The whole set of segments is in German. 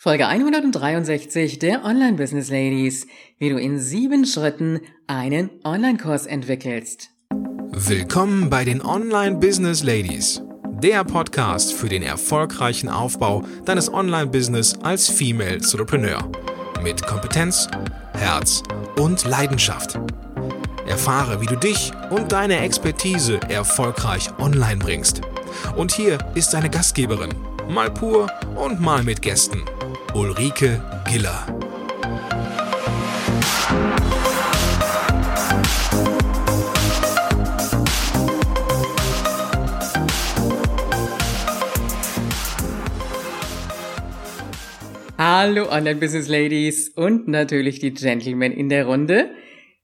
Folge 163 der Online Business Ladies, wie du in sieben Schritten einen Online-Kurs entwickelst. Willkommen bei den Online Business Ladies, der Podcast für den erfolgreichen Aufbau deines Online-Business als Female Entrepreneur mit Kompetenz, Herz und Leidenschaft. Erfahre, wie du dich und deine Expertise erfolgreich online bringst. Und hier ist deine Gastgeberin, mal pur und mal mit Gästen. Ulrike Giller. Hallo Online-Business Ladies und natürlich die Gentlemen in der Runde.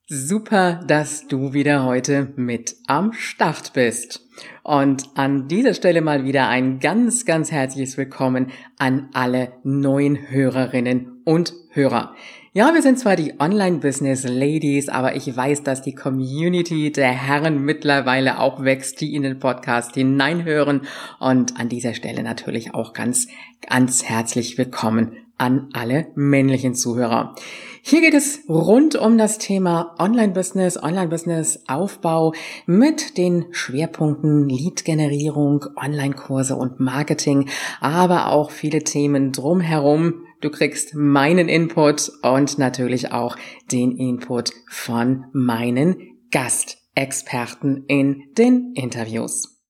Super, dass du wieder heute mit am Start bist. Und an dieser Stelle mal wieder ein ganz, ganz herzliches Willkommen an alle neuen Hörerinnen und Hörer. Ja, wir sind zwar die Online-Business Ladies, aber ich weiß, dass die Community der Herren mittlerweile auch wächst, die in den Podcast hineinhören. Und an dieser Stelle natürlich auch ganz, ganz herzlich willkommen an alle männlichen Zuhörer. Hier geht es rund um das Thema Online-Business, Online-Business-Aufbau mit den Schwerpunkten Lead-Generierung, Online-Kurse und Marketing, aber auch viele Themen drumherum. Du kriegst meinen Input und natürlich auch den Input von meinen Gastexperten in den Interviews.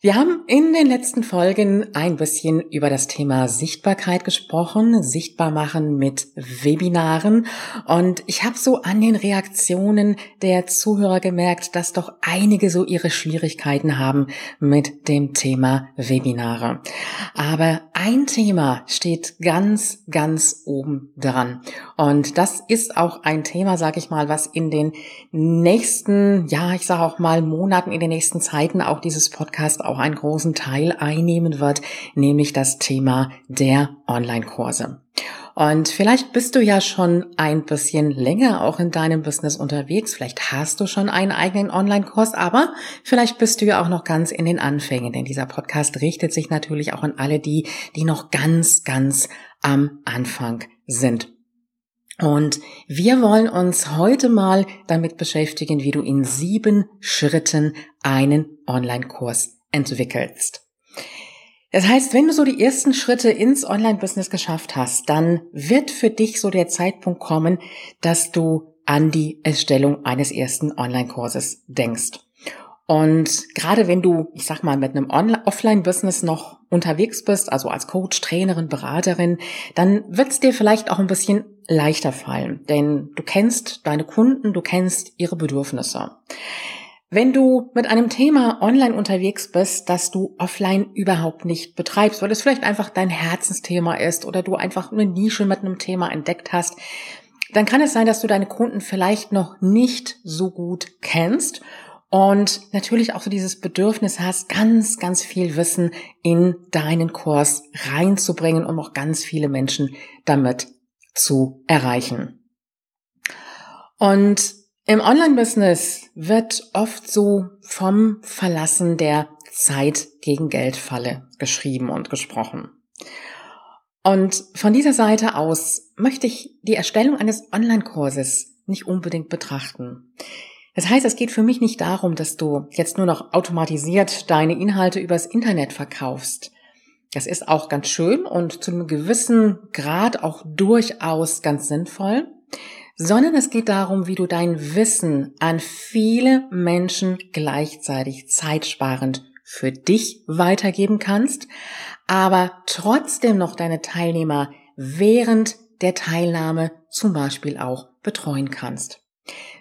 Wir haben in den letzten Folgen ein bisschen über das Thema Sichtbarkeit gesprochen, sichtbar machen mit Webinaren. Und ich habe so an den Reaktionen der Zuhörer gemerkt, dass doch einige so ihre Schwierigkeiten haben mit dem Thema Webinare. Aber ein Thema steht ganz, ganz oben dran. Und das ist auch ein Thema, sag ich mal, was in den nächsten, ja, ich sage auch mal Monaten, in den nächsten Zeiten auch dieses Podcast auch einen großen Teil einnehmen wird, nämlich das Thema der Online-Kurse. Und vielleicht bist du ja schon ein bisschen länger auch in deinem Business unterwegs. Vielleicht hast du schon einen eigenen Online-Kurs, aber vielleicht bist du ja auch noch ganz in den Anfängen, denn dieser Podcast richtet sich natürlich auch an alle die, die noch ganz, ganz am Anfang sind. Und wir wollen uns heute mal damit beschäftigen, wie du in sieben Schritten einen Online-Kurs entwickelst. Das heißt, wenn du so die ersten Schritte ins Online-Business geschafft hast, dann wird für dich so der Zeitpunkt kommen, dass du an die Erstellung eines ersten Online-Kurses denkst. Und gerade wenn du, ich sag mal, mit einem Offline-Business noch unterwegs bist, also als Coach, Trainerin, Beraterin, dann wird es dir vielleicht auch ein bisschen leichter fallen, denn du kennst deine Kunden, du kennst ihre Bedürfnisse. Wenn du mit einem Thema online unterwegs bist, das du offline überhaupt nicht betreibst, weil es vielleicht einfach dein Herzensthema ist oder du einfach eine Nische mit einem Thema entdeckt hast, dann kann es sein, dass du deine Kunden vielleicht noch nicht so gut kennst und natürlich auch so dieses Bedürfnis hast, ganz, ganz viel Wissen in deinen Kurs reinzubringen, um auch ganz viele Menschen damit zu erreichen. Und im Online-Business wird oft so vom Verlassen der Zeit gegen Geldfalle geschrieben und gesprochen. Und von dieser Seite aus möchte ich die Erstellung eines Online-Kurses nicht unbedingt betrachten. Das heißt, es geht für mich nicht darum, dass du jetzt nur noch automatisiert deine Inhalte übers Internet verkaufst. Das ist auch ganz schön und zu einem gewissen Grad auch durchaus ganz sinnvoll sondern es geht darum, wie du dein Wissen an viele Menschen gleichzeitig zeitsparend für dich weitergeben kannst, aber trotzdem noch deine Teilnehmer während der Teilnahme zum Beispiel auch betreuen kannst.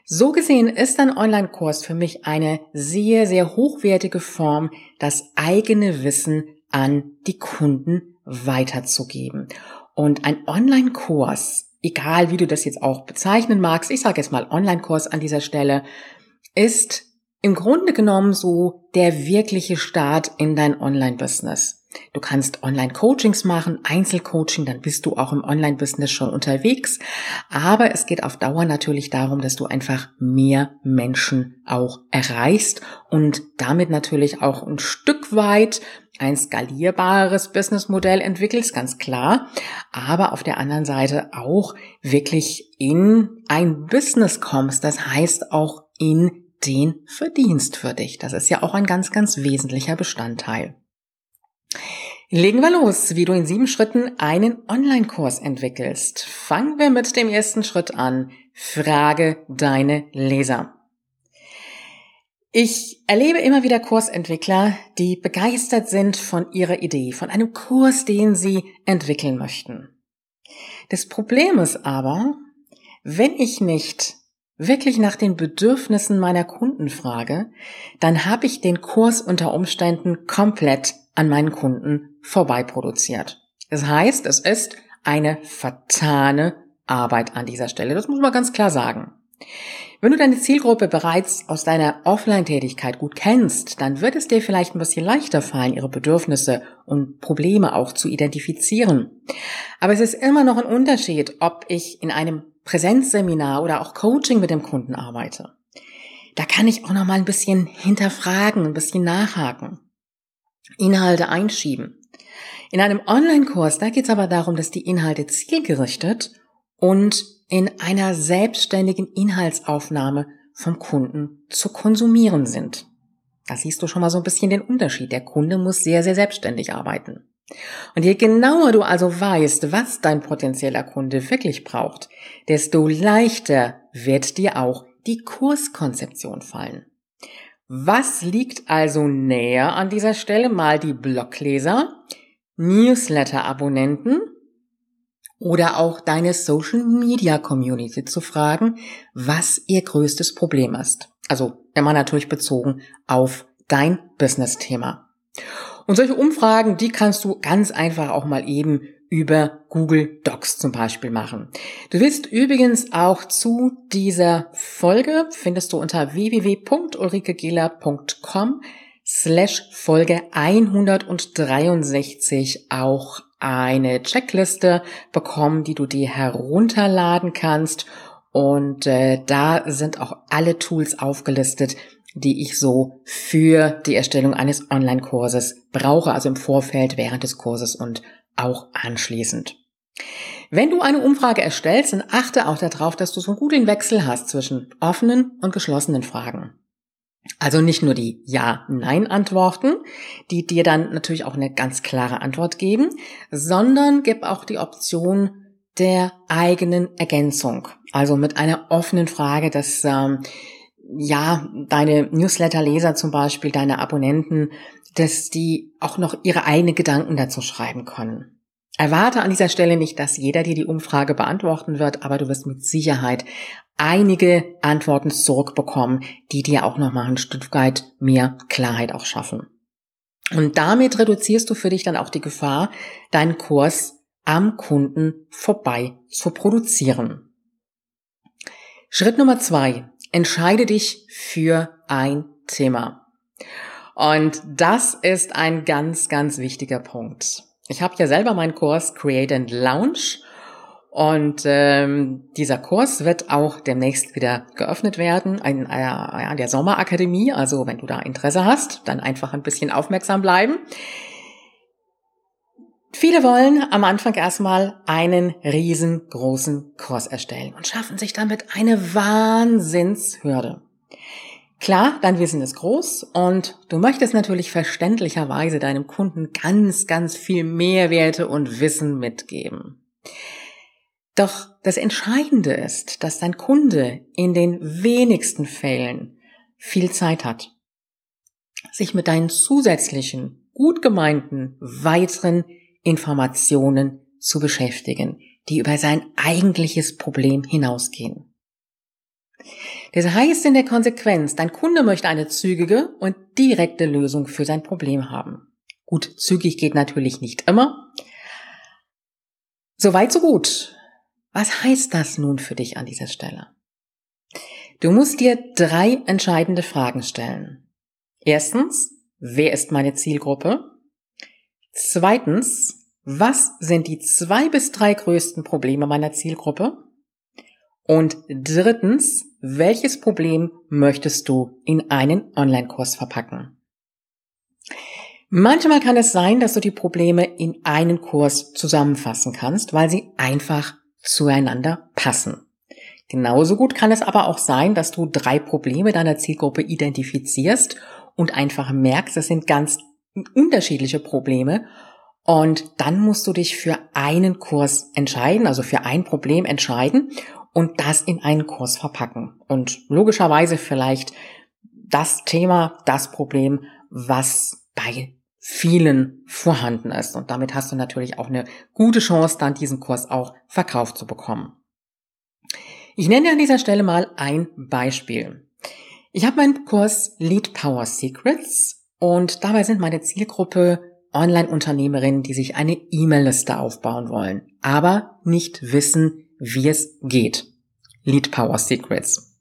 So gesehen ist ein Online-Kurs für mich eine sehr, sehr hochwertige Form, das eigene Wissen an die Kunden weiterzugeben. Und ein Online-Kurs egal wie du das jetzt auch bezeichnen magst, ich sage jetzt mal Online-Kurs an dieser Stelle, ist im Grunde genommen so der wirkliche Start in dein Online-Business. Du kannst Online-Coachings machen, Einzelcoaching, dann bist du auch im Online-Business schon unterwegs. Aber es geht auf Dauer natürlich darum, dass du einfach mehr Menschen auch erreichst und damit natürlich auch ein Stück weit ein skalierbares Businessmodell entwickelst, ganz klar, aber auf der anderen Seite auch wirklich in ein Business kommst, das heißt auch in den Verdienst für dich. Das ist ja auch ein ganz, ganz wesentlicher Bestandteil. Legen wir los, wie du in sieben Schritten einen Online-Kurs entwickelst. Fangen wir mit dem ersten Schritt an. Frage deine Leser. Ich erlebe immer wieder Kursentwickler, die begeistert sind von ihrer Idee, von einem Kurs, den sie entwickeln möchten. Das Problem ist aber, wenn ich nicht wirklich nach den Bedürfnissen meiner Kunden frage, dann habe ich den Kurs unter Umständen komplett an meinen Kunden vorbei produziert. Das heißt, es ist eine vertane Arbeit an dieser Stelle. Das muss man ganz klar sagen. Wenn du deine Zielgruppe bereits aus deiner Offline-Tätigkeit gut kennst, dann wird es dir vielleicht ein bisschen leichter fallen, ihre Bedürfnisse und Probleme auch zu identifizieren. Aber es ist immer noch ein Unterschied, ob ich in einem Präsenzseminar oder auch Coaching mit dem Kunden arbeite. Da kann ich auch noch mal ein bisschen hinterfragen, ein bisschen nachhaken, Inhalte einschieben. In einem Online-Kurs, da geht es aber darum, dass die Inhalte zielgerichtet und in einer selbstständigen Inhaltsaufnahme vom Kunden zu konsumieren sind. Da siehst du schon mal so ein bisschen den Unterschied. Der Kunde muss sehr, sehr selbstständig arbeiten. Und je genauer du also weißt, was dein potenzieller Kunde wirklich braucht, desto leichter wird dir auch die Kurskonzeption fallen. Was liegt also näher an dieser Stelle? Mal die Blogleser, Newsletter-Abonnenten oder auch deine Social Media Community zu fragen, was ihr größtes Problem ist. Also immer natürlich bezogen auf dein Business-Thema. Und solche Umfragen, die kannst du ganz einfach auch mal eben über Google Docs zum Beispiel machen. Du wirst übrigens auch zu dieser Folge, findest du unter www.ulrikegela.com slash Folge 163 auch eine Checkliste bekommen, die du dir herunterladen kannst. Und äh, da sind auch alle Tools aufgelistet, die ich so für die Erstellung eines Online-Kurses brauche, also im Vorfeld, während des Kurses und auch anschließend. Wenn du eine Umfrage erstellst, dann achte auch darauf, dass du so einen guten Wechsel hast zwischen offenen und geschlossenen Fragen. Also nicht nur die Ja-Nein-Antworten, die dir dann natürlich auch eine ganz klare Antwort geben, sondern gib auch die Option der eigenen Ergänzung. Also mit einer offenen Frage, dass ähm, ja deine Newsletter-Leser zum Beispiel, deine Abonnenten, dass die auch noch ihre eigenen Gedanken dazu schreiben können. Erwarte an dieser Stelle nicht, dass jeder dir die Umfrage beantworten wird, aber du wirst mit Sicherheit einige Antworten zurückbekommen, die dir auch nochmal ein Stück weit mehr Klarheit auch schaffen. Und damit reduzierst du für dich dann auch die Gefahr, deinen Kurs am Kunden vorbei zu produzieren. Schritt Nummer zwei. Entscheide dich für ein Thema. Und das ist ein ganz, ganz wichtiger Punkt. Ich habe ja selber meinen Kurs Create and Launch und ähm, dieser Kurs wird auch demnächst wieder geöffnet werden in äh, der Sommerakademie. Also wenn du da Interesse hast, dann einfach ein bisschen aufmerksam bleiben. Viele wollen am Anfang erstmal einen riesengroßen Kurs erstellen und schaffen sich damit eine Wahnsinnshürde. Klar, dein Wissen ist groß und du möchtest natürlich verständlicherweise deinem Kunden ganz, ganz viel Mehrwerte und Wissen mitgeben. Doch das Entscheidende ist, dass dein Kunde in den wenigsten Fällen viel Zeit hat, sich mit deinen zusätzlichen, gut gemeinten, weiteren Informationen zu beschäftigen, die über sein eigentliches Problem hinausgehen. Das heißt in der Konsequenz, dein Kunde möchte eine zügige und direkte Lösung für sein Problem haben. Gut, zügig geht natürlich nicht immer. Soweit so gut. Was heißt das nun für dich an dieser Stelle? Du musst dir drei entscheidende Fragen stellen. Erstens, wer ist meine Zielgruppe? Zweitens, was sind die zwei bis drei größten Probleme meiner Zielgruppe? Und drittens, welches Problem möchtest du in einen Online-Kurs verpacken? Manchmal kann es sein, dass du die Probleme in einen Kurs zusammenfassen kannst, weil sie einfach zueinander passen. Genauso gut kann es aber auch sein, dass du drei Probleme deiner Zielgruppe identifizierst und einfach merkst, es sind ganz unterschiedliche Probleme und dann musst du dich für einen Kurs entscheiden, also für ein Problem entscheiden und das in einen Kurs verpacken. Und logischerweise vielleicht das Thema, das Problem, was bei vielen vorhanden ist. Und damit hast du natürlich auch eine gute Chance, dann diesen Kurs auch verkauft zu bekommen. Ich nenne an dieser Stelle mal ein Beispiel. Ich habe meinen Kurs Lead Power Secrets und dabei sind meine Zielgruppe Online-Unternehmerinnen, die sich eine E-Mail-Liste aufbauen wollen, aber nicht wissen, wie es geht. Lead Power Secrets.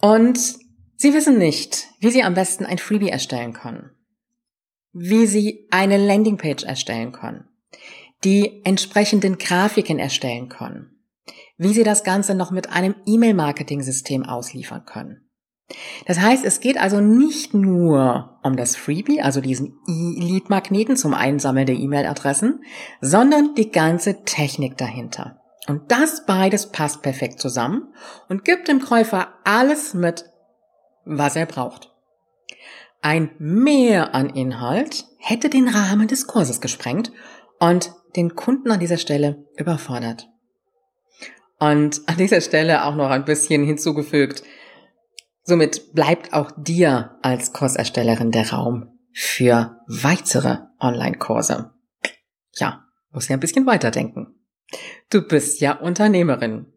Und sie wissen nicht, wie sie am besten ein Freebie erstellen können, wie sie eine Landingpage erstellen können, die entsprechenden Grafiken erstellen können, wie sie das Ganze noch mit einem E-Mail-Marketing-System ausliefern können. Das heißt, es geht also nicht nur um das Freebie, also diesen E-Lead-Magneten zum Einsammeln der E-Mail-Adressen, sondern die ganze Technik dahinter. Und das beides passt perfekt zusammen und gibt dem Käufer alles mit, was er braucht. Ein Mehr an Inhalt hätte den Rahmen des Kurses gesprengt und den Kunden an dieser Stelle überfordert. Und an dieser Stelle auch noch ein bisschen hinzugefügt, Somit bleibt auch dir als Kurserstellerin der Raum für weitere Online-Kurse. Ja, muss ja ein bisschen weiterdenken. Du bist ja Unternehmerin.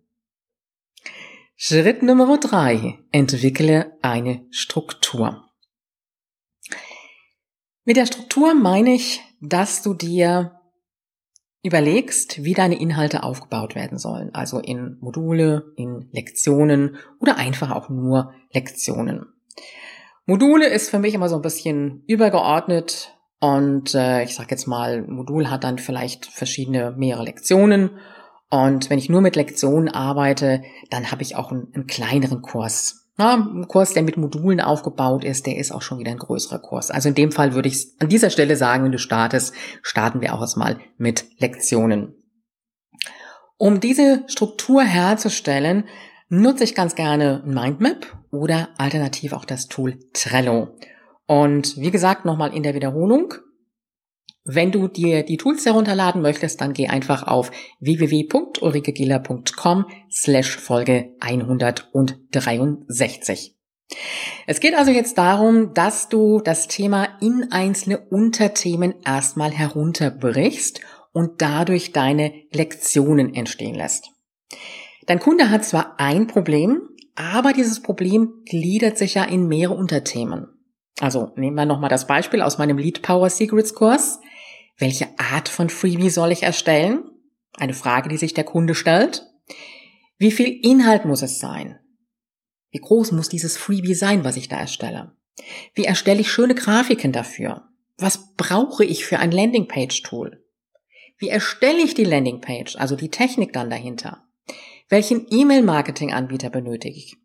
Schritt Nummer drei: Entwickle eine Struktur. Mit der Struktur meine ich, dass du dir überlegst, wie deine Inhalte aufgebaut werden sollen. Also in Module, in Lektionen oder einfach auch nur Lektionen. Module ist für mich immer so ein bisschen übergeordnet und äh, ich sage jetzt mal, Modul hat dann vielleicht verschiedene mehrere Lektionen und wenn ich nur mit Lektionen arbeite, dann habe ich auch einen, einen kleineren Kurs. Na, ein Kurs, der mit Modulen aufgebaut ist, der ist auch schon wieder ein größerer Kurs. Also in dem Fall würde ich an dieser Stelle sagen, wenn du startest, starten wir auch erstmal mit Lektionen. Um diese Struktur herzustellen, nutze ich ganz gerne Mindmap oder alternativ auch das Tool Trello. Und wie gesagt, nochmal in der Wiederholung, wenn du dir die Tools herunterladen möchtest, dann geh einfach auf www.ulrikegiller.com slash Folge 163. Es geht also jetzt darum, dass du das Thema in einzelne Unterthemen erstmal herunterbrichst und dadurch deine Lektionen entstehen lässt. Dein Kunde hat zwar ein Problem, aber dieses Problem gliedert sich ja in mehrere Unterthemen. Also nehmen wir nochmal das Beispiel aus meinem Lead Power Secrets Kurs. Welche Art von Freebie soll ich erstellen? Eine Frage, die sich der Kunde stellt. Wie viel Inhalt muss es sein? Wie groß muss dieses Freebie sein, was ich da erstelle? Wie erstelle ich schöne Grafiken dafür? Was brauche ich für ein Landingpage-Tool? Wie erstelle ich die Landingpage, also die Technik dann dahinter? Welchen E-Mail-Marketing-Anbieter benötige ich?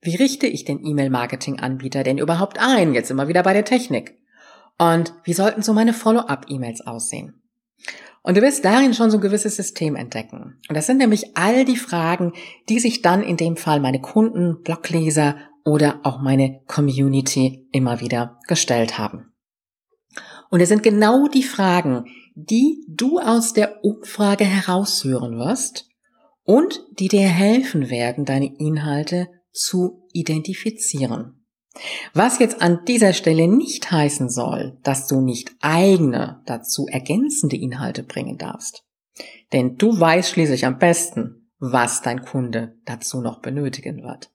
Wie richte ich den E-Mail-Marketing-Anbieter denn überhaupt ein? Jetzt immer wieder bei der Technik. Und wie sollten so meine Follow-up-E-Mails aussehen? Und du wirst darin schon so ein gewisses System entdecken. Und das sind nämlich all die Fragen, die sich dann in dem Fall meine Kunden, Blogleser oder auch meine Community immer wieder gestellt haben. Und es sind genau die Fragen, die du aus der Umfrage heraushören wirst und die dir helfen werden, deine Inhalte zu identifizieren. Was jetzt an dieser Stelle nicht heißen soll, dass du nicht eigene, dazu ergänzende Inhalte bringen darfst. Denn du weißt schließlich am besten, was dein Kunde dazu noch benötigen wird.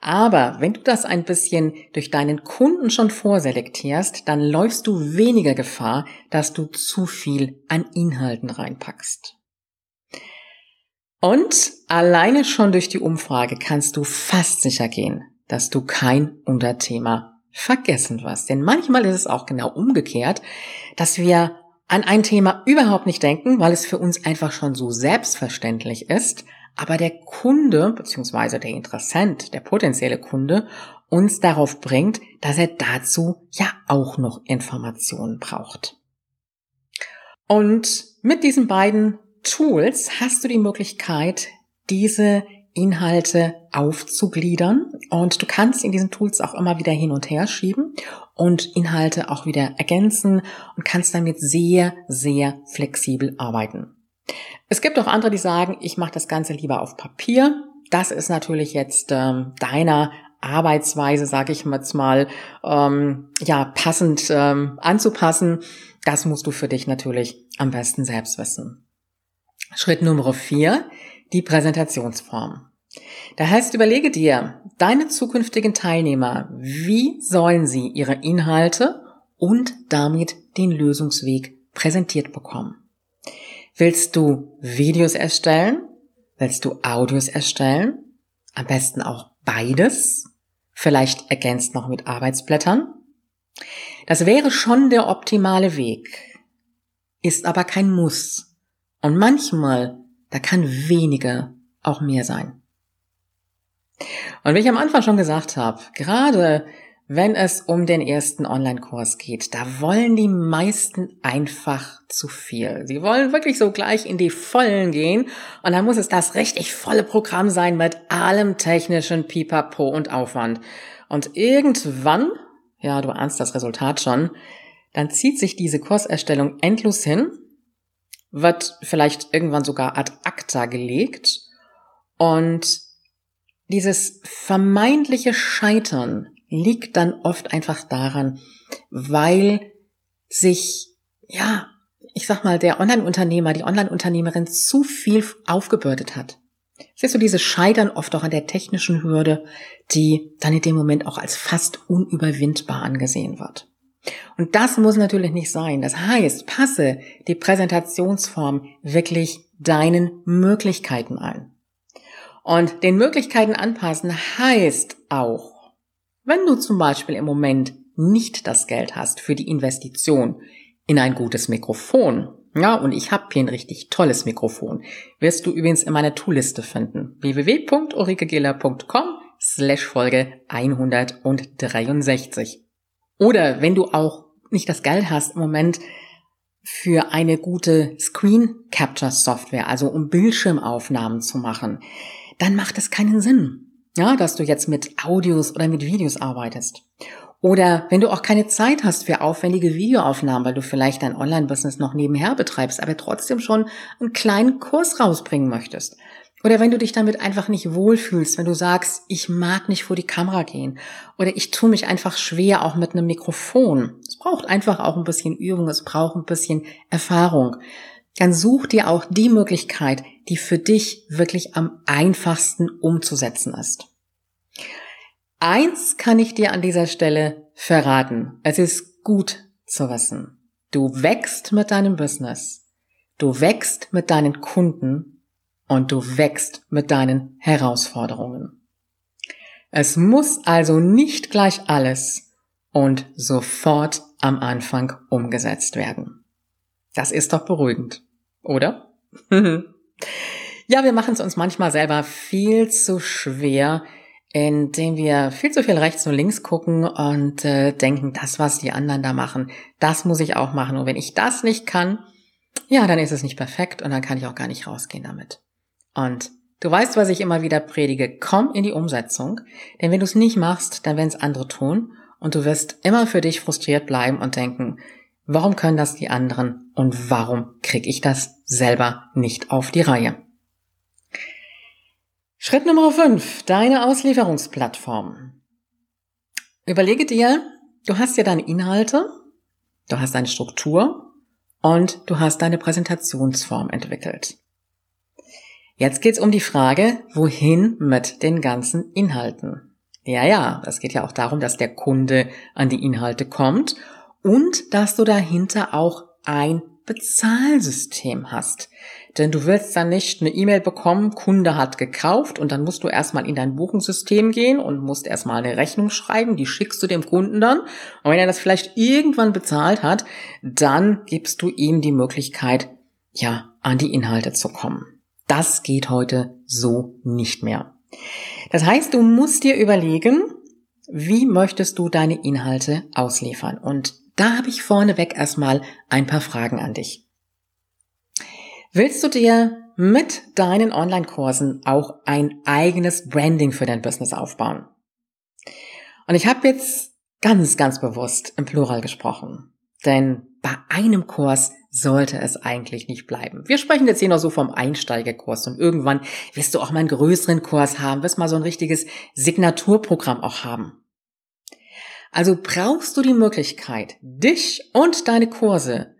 Aber wenn du das ein bisschen durch deinen Kunden schon vorselektierst, dann läufst du weniger Gefahr, dass du zu viel an Inhalten reinpackst. Und alleine schon durch die Umfrage kannst du fast sicher gehen, dass du kein Unterthema vergessen was. Denn manchmal ist es auch genau umgekehrt, dass wir an ein Thema überhaupt nicht denken, weil es für uns einfach schon so selbstverständlich ist, aber der Kunde bzw. der Interessent, der potenzielle Kunde uns darauf bringt, dass er dazu ja auch noch Informationen braucht. Und mit diesen beiden Tools hast du die Möglichkeit, diese Inhalte aufzugliedern und du kannst in diesen Tools auch immer wieder hin und her schieben und Inhalte auch wieder ergänzen und kannst damit sehr, sehr flexibel arbeiten. Es gibt auch andere, die sagen, ich mache das Ganze lieber auf Papier. Das ist natürlich jetzt ähm, deiner Arbeitsweise, sage ich jetzt mal, ähm, ja passend ähm, anzupassen. Das musst du für dich natürlich am besten selbst wissen. Schritt Nummer vier, die Präsentationsform. Da heißt, überlege dir, deine zukünftigen Teilnehmer, wie sollen sie ihre Inhalte und damit den Lösungsweg präsentiert bekommen? Willst du Videos erstellen? Willst du Audios erstellen? Am besten auch beides. Vielleicht ergänzt noch mit Arbeitsblättern. Das wäre schon der optimale Weg, ist aber kein Muss. Und manchmal, da kann weniger auch mehr sein. Und wie ich am Anfang schon gesagt habe, gerade wenn es um den ersten Online-Kurs geht, da wollen die meisten einfach zu viel. Sie wollen wirklich so gleich in die Vollen gehen und dann muss es das richtig volle Programm sein mit allem technischen Pipapo und Aufwand. Und irgendwann, ja, du ahnst das Resultat schon, dann zieht sich diese Kurserstellung endlos hin, wird vielleicht irgendwann sogar ad acta gelegt und dieses vermeintliche Scheitern liegt dann oft einfach daran, weil sich, ja, ich sag mal, der Online-Unternehmer, die Online-Unternehmerin zu viel aufgebürdet hat. Siehst du dieses Scheitern oft auch an der technischen Hürde, die dann in dem Moment auch als fast unüberwindbar angesehen wird. Und das muss natürlich nicht sein. Das heißt, passe die Präsentationsform wirklich deinen Möglichkeiten an. Und den Möglichkeiten anpassen heißt auch, wenn du zum Beispiel im Moment nicht das Geld hast für die Investition in ein gutes Mikrofon, ja, und ich habe hier ein richtig tolles Mikrofon, wirst du übrigens in meiner Toolliste finden. www.ulrikegiller.com slash Folge 163. Oder wenn du auch nicht das Geld hast im Moment für eine gute Screen Capture Software, also um Bildschirmaufnahmen zu machen, dann macht es keinen Sinn, ja, dass du jetzt mit Audios oder mit Videos arbeitest. Oder wenn du auch keine Zeit hast für aufwendige Videoaufnahmen, weil du vielleicht dein Online-Business noch nebenher betreibst, aber trotzdem schon einen kleinen Kurs rausbringen möchtest. Oder wenn du dich damit einfach nicht wohlfühlst, wenn du sagst, ich mag nicht vor die Kamera gehen oder ich tue mich einfach schwer auch mit einem Mikrofon. Es braucht einfach auch ein bisschen Übung, es braucht ein bisschen Erfahrung dann such dir auch die Möglichkeit, die für dich wirklich am einfachsten umzusetzen ist. Eins kann ich dir an dieser Stelle verraten. Es ist gut zu wissen. Du wächst mit deinem Business. Du wächst mit deinen Kunden und du wächst mit deinen Herausforderungen. Es muss also nicht gleich alles und sofort am Anfang umgesetzt werden. Das ist doch beruhigend, oder? ja, wir machen es uns manchmal selber viel zu schwer, indem wir viel zu viel rechts und links gucken und äh, denken, das, was die anderen da machen, das muss ich auch machen. Und wenn ich das nicht kann, ja, dann ist es nicht perfekt und dann kann ich auch gar nicht rausgehen damit. Und du weißt, was ich immer wieder predige, komm in die Umsetzung, denn wenn du es nicht machst, dann werden es andere tun und du wirst immer für dich frustriert bleiben und denken, Warum können das die anderen und warum kriege ich das selber nicht auf die Reihe? Schritt Nummer 5. Deine Auslieferungsplattform. Überlege dir, du hast ja deine Inhalte, du hast deine Struktur und du hast deine Präsentationsform entwickelt. Jetzt geht's um die Frage, wohin mit den ganzen Inhalten. Ja, ja, das geht ja auch darum, dass der Kunde an die Inhalte kommt und dass du dahinter auch ein Bezahlsystem hast. Denn du willst dann nicht eine E-Mail bekommen, Kunde hat gekauft und dann musst du erstmal in dein Buchungssystem gehen und musst erstmal eine Rechnung schreiben, die schickst du dem Kunden dann. Und wenn er das vielleicht irgendwann bezahlt hat, dann gibst du ihm die Möglichkeit, ja, an die Inhalte zu kommen. Das geht heute so nicht mehr. Das heißt, du musst dir überlegen, wie möchtest du deine Inhalte ausliefern? Und da habe ich vorneweg erstmal ein paar Fragen an dich. Willst du dir mit deinen Online-Kursen auch ein eigenes Branding für dein Business aufbauen? Und ich habe jetzt ganz, ganz bewusst im Plural gesprochen. Denn bei einem Kurs sollte es eigentlich nicht bleiben. Wir sprechen jetzt hier noch so vom Einsteigerkurs und irgendwann wirst du auch mal einen größeren Kurs haben, wirst mal so ein richtiges Signaturprogramm auch haben. Also brauchst du die Möglichkeit, dich und deine Kurse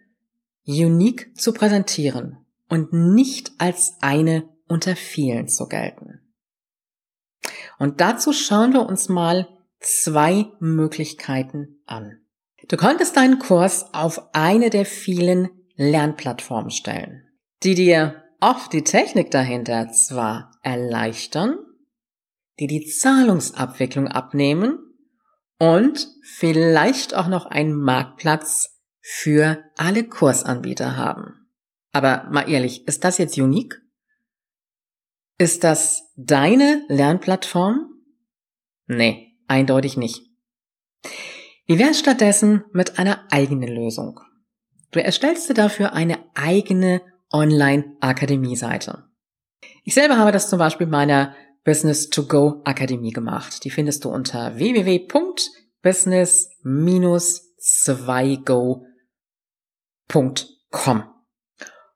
unique zu präsentieren und nicht als eine unter vielen zu gelten. Und dazu schauen wir uns mal zwei Möglichkeiten an. Du könntest deinen Kurs auf eine der vielen Lernplattformen stellen, die dir oft die Technik dahinter zwar erleichtern, die die Zahlungsabwicklung abnehmen und vielleicht auch noch einen Marktplatz für alle Kursanbieter haben. Aber mal ehrlich, ist das jetzt unique? Ist das deine Lernplattform? Nee, eindeutig nicht. Wie wäre es stattdessen mit einer eigenen Lösung? Du erstellst dir dafür eine eigene Online-Akademie-Seite. Ich selber habe das zum Beispiel meiner Business to Go Akademie gemacht. Die findest du unter www.business-2go.com.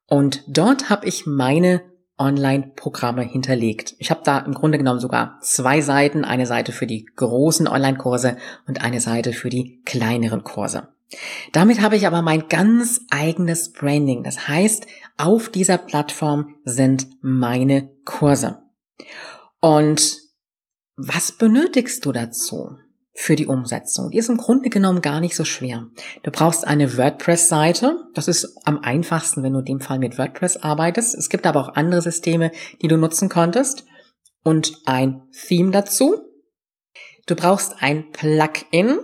Und dort habe ich meine Online-Programme hinterlegt. Ich habe da im Grunde genommen sogar zwei Seiten, eine Seite für die großen Online-Kurse und eine Seite für die kleineren Kurse. Damit habe ich aber mein ganz eigenes Branding. Das heißt, auf dieser Plattform sind meine Kurse. Und was benötigst du dazu? für die Umsetzung. Die ist im Grunde genommen gar nicht so schwer. Du brauchst eine WordPress-Seite. Das ist am einfachsten, wenn du in dem Fall mit WordPress arbeitest. Es gibt aber auch andere Systeme, die du nutzen konntest. Und ein Theme dazu. Du brauchst ein Plugin,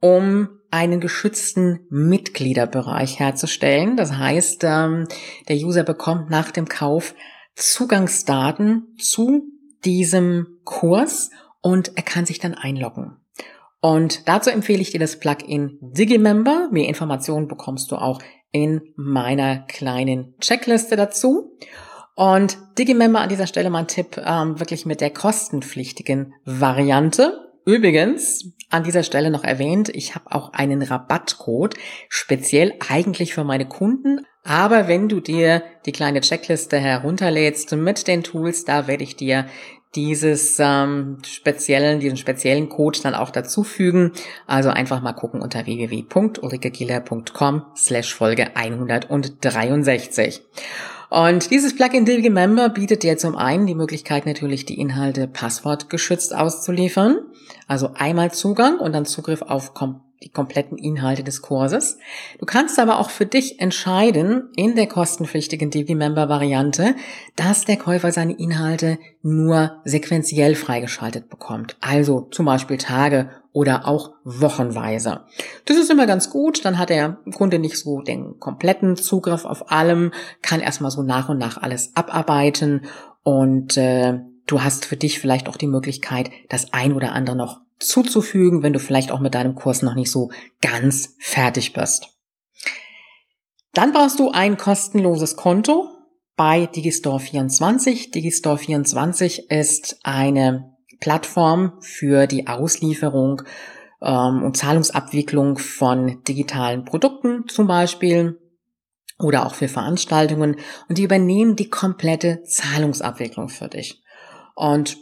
um einen geschützten Mitgliederbereich herzustellen. Das heißt, ähm, der User bekommt nach dem Kauf Zugangsdaten zu diesem Kurs und er kann sich dann einloggen. Und dazu empfehle ich dir das Plugin Digimember. Mehr Informationen bekommst du auch in meiner kleinen Checkliste dazu. Und Digimember an dieser Stelle mein Tipp, ähm, wirklich mit der kostenpflichtigen Variante. Übrigens, an dieser Stelle noch erwähnt, ich habe auch einen Rabattcode, speziell eigentlich für meine Kunden. Aber wenn du dir die kleine Checkliste herunterlädst mit den Tools, da werde ich dir dieses ähm, speziellen, diesen speziellen Code dann auch dazufügen. Also einfach mal gucken unter www.ulrikegieler.com slash Folge 163. Und dieses Plugin Dilge Member bietet dir zum einen die Möglichkeit natürlich die Inhalte passwortgeschützt auszuliefern. Also einmal Zugang und dann Zugriff auf kom die kompletten Inhalte des Kurses. Du kannst aber auch für dich entscheiden, in der kostenpflichtigen DB-Member-Variante, dass der Käufer seine Inhalte nur sequenziell freigeschaltet bekommt. Also zum Beispiel Tage oder auch wochenweise. Das ist immer ganz gut, dann hat der Kunde nicht so den kompletten Zugriff auf allem, kann erstmal so nach und nach alles abarbeiten und äh, du hast für dich vielleicht auch die Möglichkeit, das ein oder andere noch zuzufügen, wenn du vielleicht auch mit deinem Kurs noch nicht so ganz fertig bist. Dann brauchst du ein kostenloses Konto bei Digistore24. Digistore24 ist eine Plattform für die Auslieferung ähm, und Zahlungsabwicklung von digitalen Produkten zum Beispiel oder auch für Veranstaltungen und die übernehmen die komplette Zahlungsabwicklung für dich und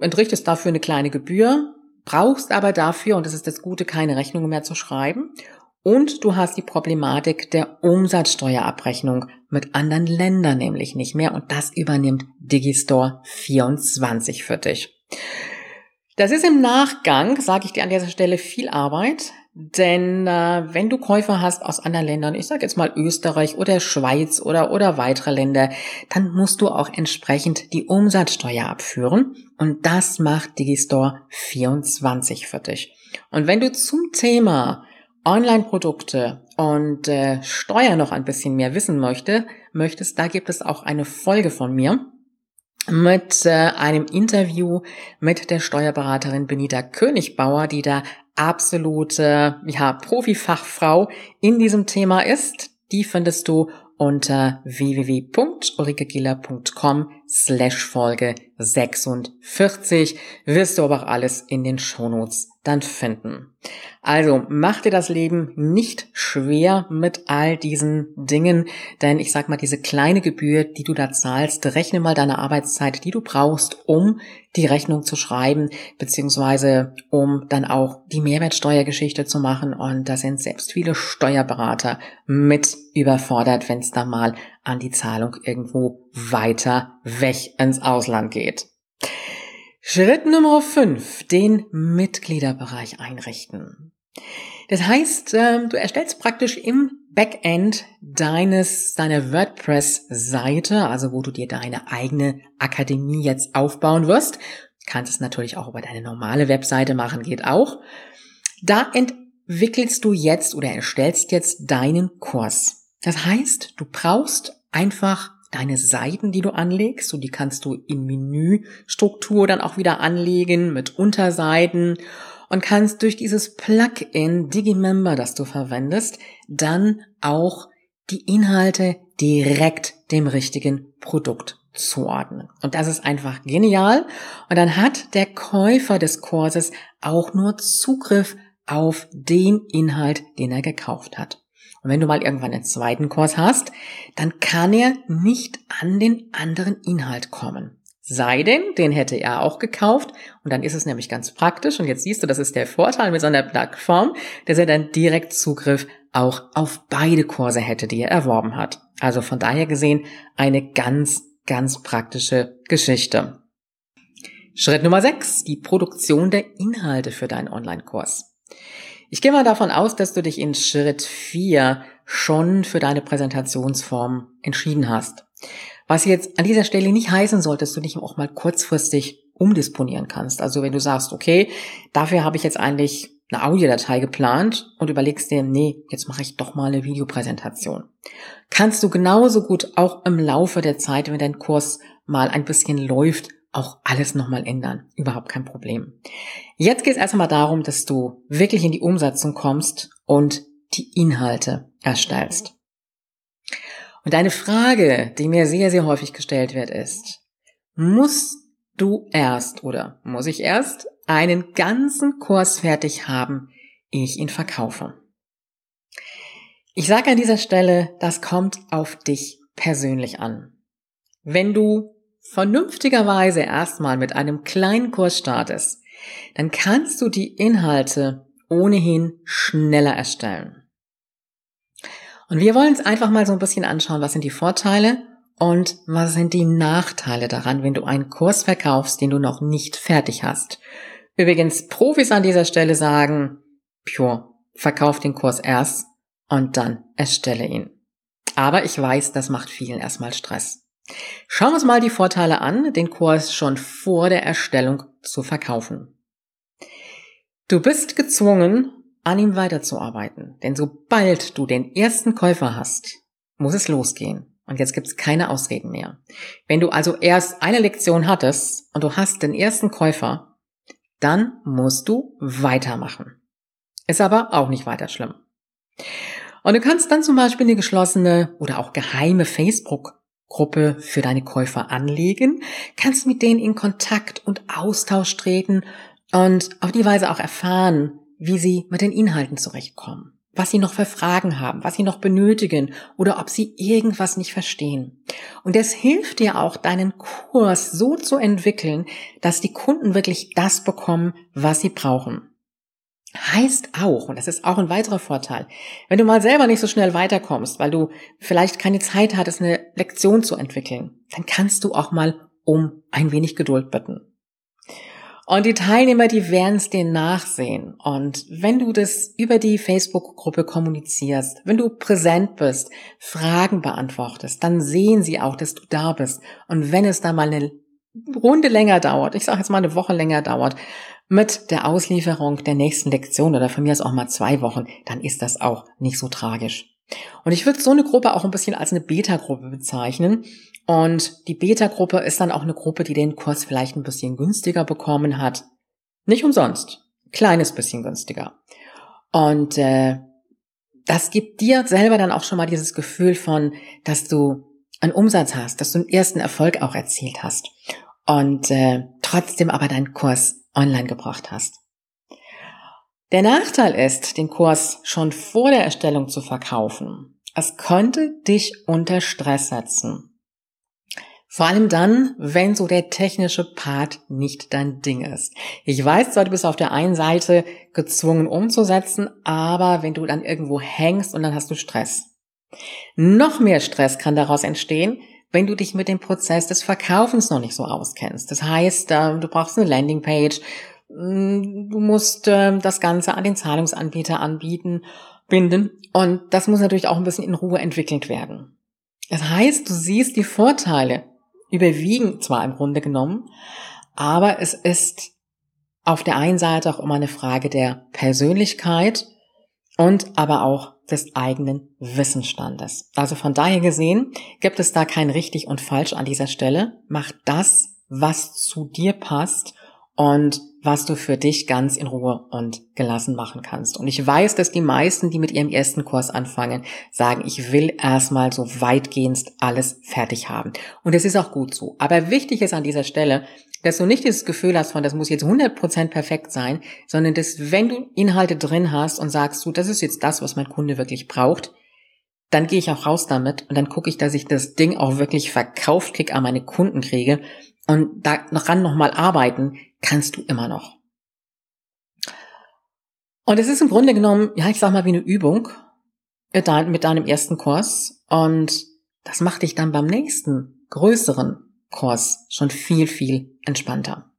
entrichtest dafür eine kleine Gebühr brauchst aber dafür, und das ist das Gute, keine Rechnungen mehr zu schreiben. Und du hast die Problematik der Umsatzsteuerabrechnung mit anderen Ländern nämlich nicht mehr. Und das übernimmt Digistore 24 für dich. Das ist im Nachgang, sage ich dir an dieser Stelle, viel Arbeit, Denn äh, wenn du Käufer hast aus anderen Ländern, ich sage jetzt mal Österreich oder Schweiz oder, oder weitere Länder, dann musst du auch entsprechend die Umsatzsteuer abführen. Und das macht Digistore 24 für dich. Und wenn du zum Thema Online-Produkte und äh, Steuer noch ein bisschen mehr wissen möchte, möchtest, da gibt es auch eine Folge von mir mit äh, einem Interview mit der Steuerberaterin Benita Königbauer, die da absolute ja, Profifachfrau in diesem Thema ist. Die findest du unter www.ulrikegiller.com slash Folge 46 wirst du aber auch alles in den Shownotes dann finden. Also mach dir das Leben nicht schwer mit all diesen Dingen, denn ich sag mal, diese kleine Gebühr, die du da zahlst, rechne mal deine Arbeitszeit, die du brauchst, um die Rechnung zu schreiben, beziehungsweise um dann auch die Mehrwertsteuergeschichte zu machen. Und da sind selbst viele Steuerberater mit überfordert, wenn es da mal an die Zahlung irgendwo weiter weg ins Ausland geht. Schritt Nummer 5, den Mitgliederbereich einrichten. Das heißt, ähm, du erstellst praktisch im Backend deines, deiner WordPress-Seite, also wo du dir deine eigene Akademie jetzt aufbauen wirst. Du kannst es natürlich auch über deine normale Webseite machen, geht auch. Da entwickelst du jetzt oder erstellst jetzt deinen Kurs. Das heißt, du brauchst einfach deine Seiten, die du anlegst, so die kannst du in Menüstruktur dann auch wieder anlegen mit Unterseiten und kannst durch dieses Plugin Digimember, das du verwendest, dann auch die Inhalte direkt dem richtigen Produkt zuordnen. Und das ist einfach genial. Und dann hat der Käufer des Kurses auch nur Zugriff auf den Inhalt, den er gekauft hat. Und wenn du mal irgendwann einen zweiten Kurs hast, dann kann er nicht an den anderen Inhalt kommen. Sei denn, den hätte er auch gekauft und dann ist es nämlich ganz praktisch und jetzt siehst du, das ist der Vorteil mit so einer Plattform, dass er dann direkt Zugriff auch auf beide Kurse hätte, die er erworben hat. Also von daher gesehen eine ganz, ganz praktische Geschichte. Schritt Nummer 6, die Produktion der Inhalte für deinen Online-Kurs. Ich gehe mal davon aus, dass du dich in Schritt 4 schon für deine Präsentationsform entschieden hast. Was jetzt an dieser Stelle nicht heißen soll, dass du dich auch mal kurzfristig umdisponieren kannst. Also wenn du sagst, okay, dafür habe ich jetzt eigentlich eine Audiodatei geplant und überlegst dir, nee, jetzt mache ich doch mal eine Videopräsentation. Kannst du genauso gut auch im Laufe der Zeit, wenn dein Kurs mal ein bisschen läuft, auch alles nochmal ändern. Überhaupt kein Problem. Jetzt geht es erstmal darum, dass du wirklich in die Umsetzung kommst und die Inhalte erstellst. Und eine Frage, die mir sehr, sehr häufig gestellt wird, ist, musst du erst oder muss ich erst einen ganzen Kurs fertig haben, ehe ich ihn verkaufe? Ich sage an dieser Stelle, das kommt auf dich persönlich an. Wenn du vernünftigerweise erstmal mit einem kleinen Kurs startest, dann kannst du die Inhalte ohnehin schneller erstellen. Und wir wollen uns einfach mal so ein bisschen anschauen, was sind die Vorteile und was sind die Nachteile daran, wenn du einen Kurs verkaufst, den du noch nicht fertig hast. Übrigens, Profis an dieser Stelle sagen, pure, verkauf den Kurs erst und dann erstelle ihn. Aber ich weiß, das macht vielen erstmal Stress. Schauen wir uns mal die Vorteile an, den Kurs schon vor der Erstellung zu verkaufen. Du bist gezwungen, an ihm weiterzuarbeiten, denn sobald du den ersten Käufer hast, muss es losgehen. Und jetzt gibt es keine Ausreden mehr. Wenn du also erst eine Lektion hattest und du hast den ersten Käufer, dann musst du weitermachen. Ist aber auch nicht weiter schlimm. Und du kannst dann zum Beispiel eine geschlossene oder auch geheime Facebook Gruppe für deine Käufer anlegen, kannst mit denen in Kontakt und Austausch treten und auf die Weise auch erfahren, wie sie mit den Inhalten zurechtkommen, was sie noch für Fragen haben, was sie noch benötigen oder ob sie irgendwas nicht verstehen. Und es hilft dir auch, deinen Kurs so zu entwickeln, dass die Kunden wirklich das bekommen, was sie brauchen. Heißt auch, und das ist auch ein weiterer Vorteil, wenn du mal selber nicht so schnell weiterkommst, weil du vielleicht keine Zeit hattest, eine Lektion zu entwickeln, dann kannst du auch mal um ein wenig Geduld bitten. Und die Teilnehmer, die werden es dir nachsehen. Und wenn du das über die Facebook-Gruppe kommunizierst, wenn du präsent bist, Fragen beantwortest, dann sehen sie auch, dass du da bist. Und wenn es da mal eine Runde länger dauert, ich sage jetzt mal eine Woche länger dauert, mit der Auslieferung der nächsten Lektion oder von mir aus auch mal zwei Wochen, dann ist das auch nicht so tragisch. Und ich würde so eine Gruppe auch ein bisschen als eine Beta-Gruppe bezeichnen. Und die Beta-Gruppe ist dann auch eine Gruppe, die den Kurs vielleicht ein bisschen günstiger bekommen hat. Nicht umsonst. Kleines bisschen günstiger. Und äh, das gibt dir selber dann auch schon mal dieses Gefühl von, dass du einen Umsatz hast, dass du einen ersten Erfolg auch erzielt hast und äh, trotzdem aber deinen Kurs online gebracht hast. Der Nachteil ist, den Kurs schon vor der Erstellung zu verkaufen. Es könnte dich unter Stress setzen. Vor allem dann, wenn so der technische Part nicht dein Ding ist. Ich weiß zwar, du bist auf der einen Seite gezwungen umzusetzen, aber wenn du dann irgendwo hängst und dann hast du Stress. Noch mehr Stress kann daraus entstehen, wenn du dich mit dem Prozess des Verkaufens noch nicht so auskennst. Das heißt, äh, du brauchst eine Landingpage, Mm, du musst äh, das Ganze an den Zahlungsanbieter anbieten, binden. Und das muss natürlich auch ein bisschen in Ruhe entwickelt werden. Das heißt, du siehst die Vorteile überwiegen zwar im Grunde genommen, aber es ist auf der einen Seite auch immer eine Frage der Persönlichkeit und aber auch des eigenen Wissensstandes. Also von daher gesehen gibt es da kein richtig und falsch an dieser Stelle. Mach das, was zu dir passt und was du für dich ganz in Ruhe und gelassen machen kannst. Und ich weiß, dass die meisten, die mit ihrem ersten Kurs anfangen, sagen, ich will erstmal so weitgehend alles fertig haben. Und es ist auch gut so. Aber wichtig ist an dieser Stelle, dass du nicht dieses Gefühl hast von, das muss jetzt 100% perfekt sein, sondern dass wenn du Inhalte drin hast und sagst du, das ist jetzt das, was mein Kunde wirklich braucht, dann gehe ich auch raus damit und dann gucke ich, dass ich das Ding auch wirklich verkauft krieg, an meine Kunden kriege und daran nochmal arbeiten, kannst du immer noch. Und es ist im Grunde genommen, ja, ich sag mal, wie eine Übung mit deinem ersten Kurs. Und das macht dich dann beim nächsten, größeren Kurs schon viel, viel entspannter.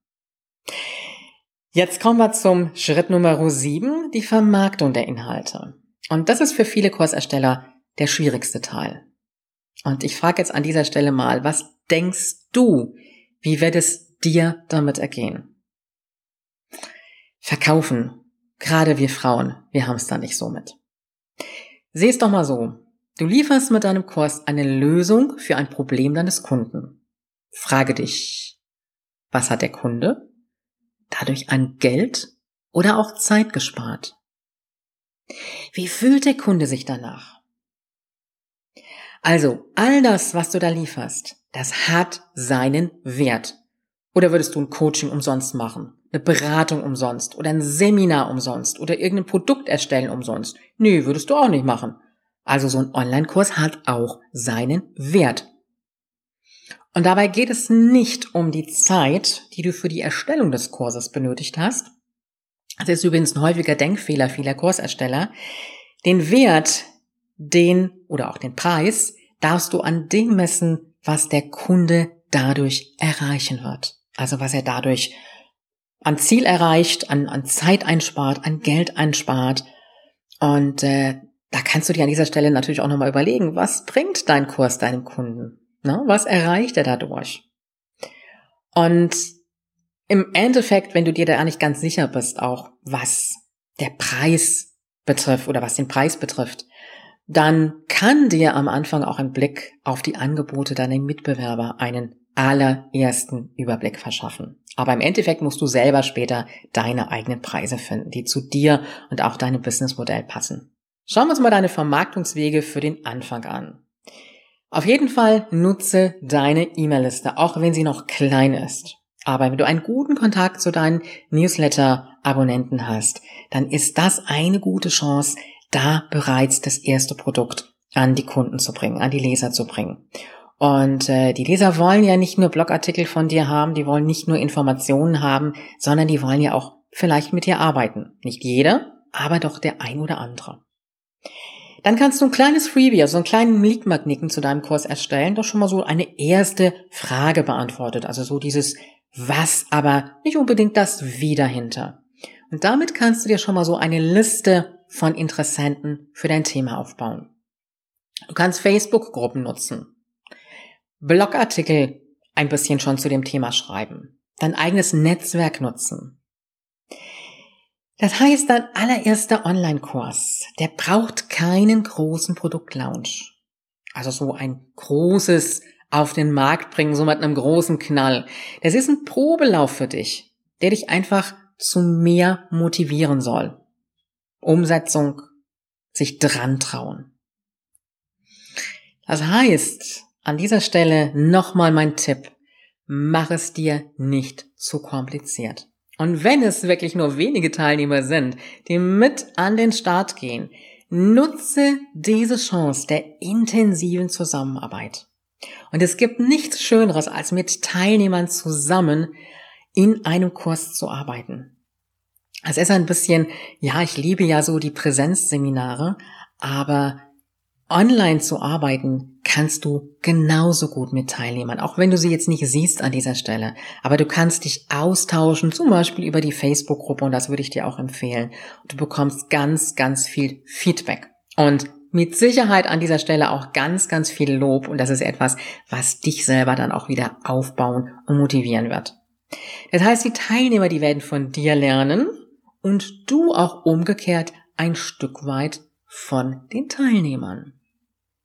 Jetzt kommen wir zum Schritt Nummer 7, die Vermarktung der Inhalte. Und das ist für viele Kursersteller der schwierigste Teil. Und ich frage jetzt an dieser Stelle mal, was denkst du, wie wird es dir damit ergehen? Verkaufen. Gerade wir Frauen, wir haben es da nicht so mit. Seh es doch mal so. Du lieferst mit deinem Kurs eine Lösung für ein Problem deines Kunden. Frage dich, was hat der Kunde? Dadurch an Geld oder auch Zeit gespart? Wie fühlt der Kunde sich danach? Also, all das, was du da lieferst, das hat seinen Wert. Oder würdest du ein Coaching umsonst machen? eine Beratung umsonst oder ein Seminar umsonst oder irgendein Produkt erstellen umsonst. Nö, würdest du auch nicht machen. Also so ein Online-Kurs hat auch seinen Wert. Und dabei geht es nicht um die Zeit, die du für die Erstellung des Kurses benötigt hast. Das ist übrigens ein häufiger Denkfehler vieler Kursersteller. Den Wert, den oder auch den Preis darfst du an dem messen, was der Kunde dadurch erreichen wird. Also was er dadurch an Ziel erreicht, an, an Zeit einspart, an Geld einspart. Und äh, da kannst du dir an dieser Stelle natürlich auch nochmal überlegen, was bringt dein Kurs deinem Kunden? Ne? Was erreicht er dadurch? Und im Endeffekt, wenn du dir da nicht ganz sicher bist, auch was der Preis betrifft oder was den Preis betrifft, dann kann dir am Anfang auch ein Blick auf die Angebote deiner Mitbewerber einen allerersten Überblick verschaffen. Aber im Endeffekt musst du selber später deine eigenen Preise finden, die zu dir und auch deinem Businessmodell passen. Schauen wir uns mal deine Vermarktungswege für den Anfang an. Auf jeden Fall nutze deine E-Mail-Liste, auch wenn sie noch klein ist. Aber wenn du einen guten Kontakt zu deinen Newsletter-Abonnenten hast, dann ist das eine gute Chance, da bereits das erste Produkt an die Kunden zu bringen, an die Leser zu bringen. Und äh, die Leser wollen ja nicht nur Blogartikel von dir haben, die wollen nicht nur Informationen haben, sondern die wollen ja auch vielleicht mit dir arbeiten. Nicht jeder, aber doch der ein oder andere. Dann kannst du ein kleines Freebie, also einen kleinen Lead-Magneten zu deinem Kurs erstellen, doch schon mal so eine erste Frage beantwortet. Also so dieses, was aber nicht unbedingt das Wie dahinter. Und damit kannst du dir schon mal so eine Liste von Interessenten für dein Thema aufbauen. Du kannst Facebook-Gruppen nutzen, Blogartikel ein bisschen schon zu dem Thema schreiben, dein eigenes Netzwerk nutzen. Das heißt, dein allererster Online-Kurs, der braucht keinen großen Produktlaunch. Also so ein großes auf den Markt bringen, so mit einem großen Knall. Das ist ein Probelauf für dich, der dich einfach zu mehr motivieren soll. Umsetzung, sich dran trauen. Das heißt, an dieser Stelle nochmal mein Tipp. Mach es dir nicht zu kompliziert. Und wenn es wirklich nur wenige Teilnehmer sind, die mit an den Start gehen, nutze diese Chance der intensiven Zusammenarbeit. Und es gibt nichts Schöneres, als mit Teilnehmern zusammen in einem Kurs zu arbeiten. Es ist ein bisschen, ja, ich liebe ja so die Präsenzseminare, aber online zu arbeiten kannst du genauso gut mit Teilnehmern, auch wenn du sie jetzt nicht siehst an dieser Stelle. Aber du kannst dich austauschen, zum Beispiel über die Facebook-Gruppe und das würde ich dir auch empfehlen. Du bekommst ganz, ganz viel Feedback. Und mit Sicherheit an dieser Stelle auch ganz, ganz viel Lob und das ist etwas, was dich selber dann auch wieder aufbauen und motivieren wird. Das heißt, die Teilnehmer, die werden von dir lernen und du auch umgekehrt ein Stück weit von den Teilnehmern.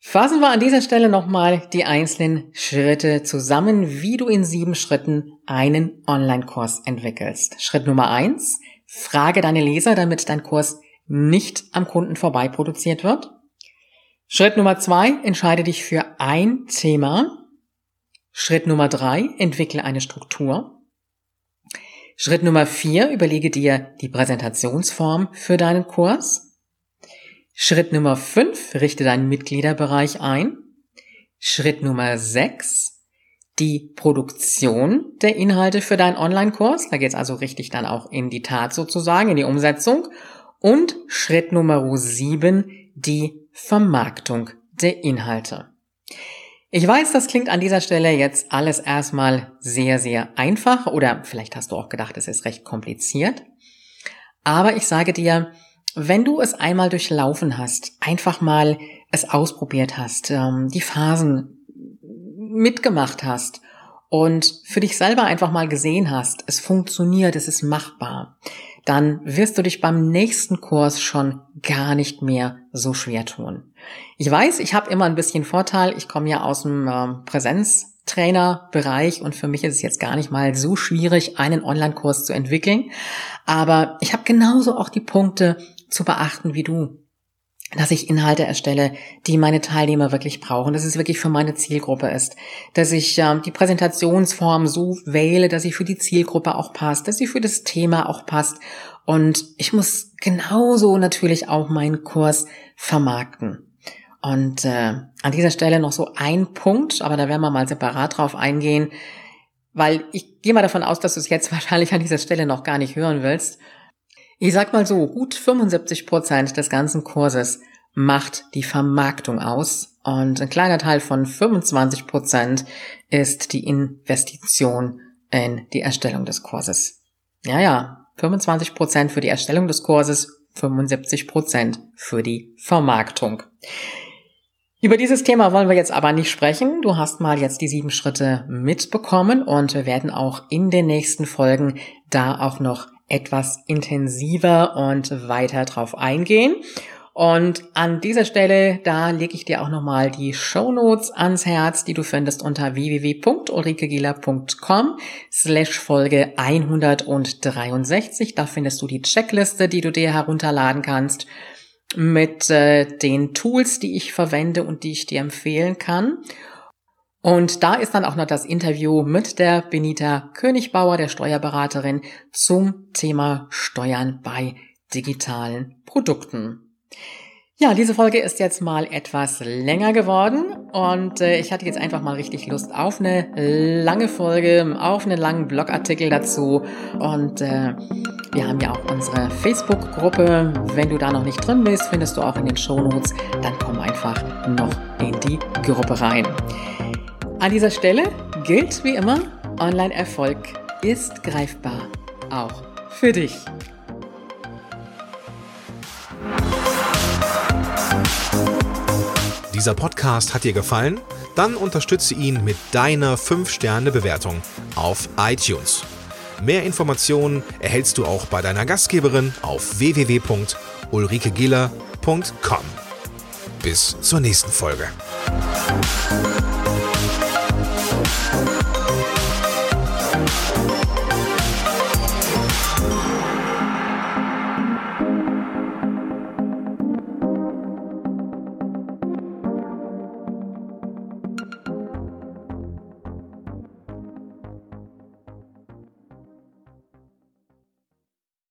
Fassen wir an dieser Stelle nochmal die einzelnen Schritte zusammen, wie du in sieben Schritten einen Online-Kurs entwickelst. Schritt Nummer eins, frage deine Leser, damit dein Kurs nicht am Kunden vorbei produziert wird. Schritt Nummer zwei, entscheide dich für ein Thema. Schritt Nummer drei, entwickle eine Struktur. Schritt Nummer vier, überlege dir die Präsentationsform für deinen Kurs. Schritt Nummer fünf, richte deinen Mitgliederbereich ein. Schritt Nummer sechs, die Produktion der Inhalte für deinen Online-Kurs. Da geht es also richtig dann auch in die Tat sozusagen, in die Umsetzung. Und Schritt Nummer sieben, die Vermarktung der Inhalte. Ich weiß, das klingt an dieser Stelle jetzt alles erstmal sehr, sehr einfach oder vielleicht hast du auch gedacht, es ist recht kompliziert. Aber ich sage dir, wenn du es einmal durchlaufen hast, einfach mal es ausprobiert hast, ähm, die Phasen mitgemacht hast und für dich selber einfach mal gesehen hast, es funktioniert, es ist machbar, dann wirst du dich beim nächsten Kurs schon gar nicht mehr so schwer tun. Ich weiß, ich habe immer ein bisschen Vorteil. Ich komme ja aus dem äh, Präsenztrainerbereich und für mich ist es jetzt gar nicht mal so schwierig, einen Online-Kurs zu entwickeln. Aber ich habe genauso auch die Punkte zu beachten wie du dass ich Inhalte erstelle, die meine Teilnehmer wirklich brauchen, dass es wirklich für meine Zielgruppe ist, dass ich äh, die Präsentationsform so wähle, dass sie für die Zielgruppe auch passt, dass sie für das Thema auch passt und ich muss genauso natürlich auch meinen Kurs vermarkten. Und äh, an dieser Stelle noch so ein Punkt, aber da werden wir mal separat drauf eingehen, weil ich gehe mal davon aus, dass du es jetzt wahrscheinlich an dieser Stelle noch gar nicht hören willst. Ich sag mal so, gut 75 Prozent des ganzen Kurses macht die Vermarktung aus und ein kleiner Teil von 25 Prozent ist die Investition in die Erstellung des Kurses. Ja, ja, 25 Prozent für die Erstellung des Kurses, 75 Prozent für die Vermarktung. Über dieses Thema wollen wir jetzt aber nicht sprechen. Du hast mal jetzt die sieben Schritte mitbekommen und wir werden auch in den nächsten Folgen da auch noch etwas intensiver und weiter drauf eingehen. Und an dieser Stelle, da lege ich dir auch nochmal die Show Notes ans Herz, die du findest unter www.ulrikegieler.com slash Folge 163. Da findest du die Checkliste, die du dir herunterladen kannst mit äh, den Tools, die ich verwende und die ich dir empfehlen kann. Und da ist dann auch noch das Interview mit der Benita Königbauer, der Steuerberaterin, zum Thema Steuern bei digitalen Produkten. Ja, diese Folge ist jetzt mal etwas länger geworden und äh, ich hatte jetzt einfach mal richtig Lust auf eine lange Folge, auf einen langen Blogartikel dazu und äh, wir haben ja auch unsere Facebook-Gruppe. Wenn du da noch nicht drin bist, findest du auch in den Show Notes. Dann komm einfach noch in die Gruppe rein. An dieser Stelle gilt wie immer, Online-Erfolg ist greifbar, auch für dich. Dieser Podcast hat dir gefallen? Dann unterstütze ihn mit deiner 5-Sterne-Bewertung auf iTunes. Mehr Informationen erhältst du auch bei deiner Gastgeberin auf www.ulrikegiller.com. Bis zur nächsten Folge.